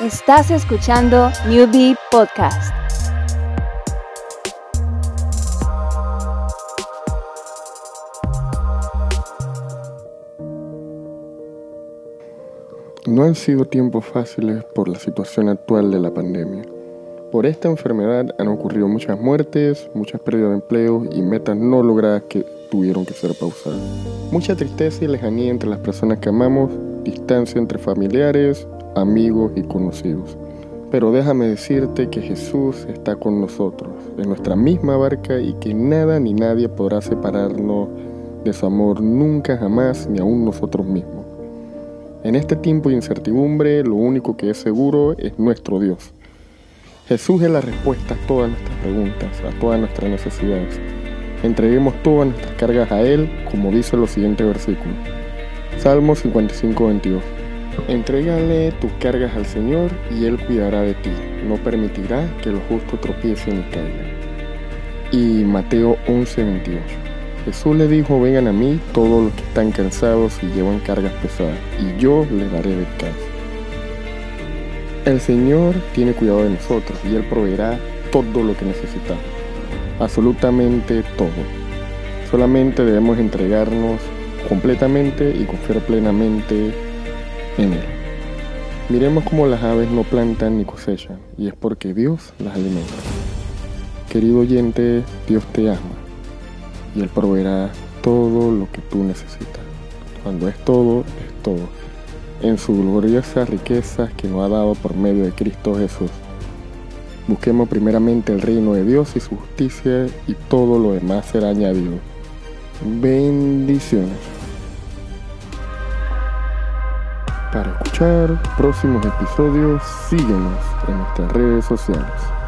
Estás escuchando Newbie Podcast. No han sido tiempos fáciles por la situación actual de la pandemia. Por esta enfermedad han ocurrido muchas muertes, muchas pérdidas de empleo y metas no logradas que tuvieron que ser pausadas. Mucha tristeza y lejanía entre las personas que amamos, distancia entre familiares, amigos y conocidos. Pero déjame decirte que Jesús está con nosotros, en nuestra misma barca y que nada ni nadie podrá separarnos de su amor nunca jamás ni aún nosotros mismos. En este tiempo de incertidumbre, lo único que es seguro es nuestro Dios. Jesús es la respuesta a todas nuestras preguntas, a todas nuestras necesidades. Entreguemos todas nuestras cargas a Él, como dice los siguientes versículos. Salmo 55, 22. Entrégale tus cargas al Señor y Él cuidará de ti. No permitirá que los justos tropiecen y caigan. Y Mateo 11, 28. Jesús le dijo, vengan a mí todos los que están cansados y llevan cargas pesadas, y yo les daré descanso. El Señor tiene cuidado de nosotros y Él proveerá todo lo que necesitamos, absolutamente todo. Solamente debemos entregarnos completamente y confiar plenamente Miremos cómo las aves no plantan ni cosechan, y es porque Dios las alimenta. Querido oyente, Dios te ama, y Él proveerá todo lo que tú necesitas. Cuando es todo, es todo. En sus gloriosas riquezas que nos ha dado por medio de Cristo Jesús. Busquemos primeramente el reino de Dios y su justicia y todo lo demás será añadido. Bendiciones. Para escuchar próximos episodios, síguenos en nuestras redes sociales.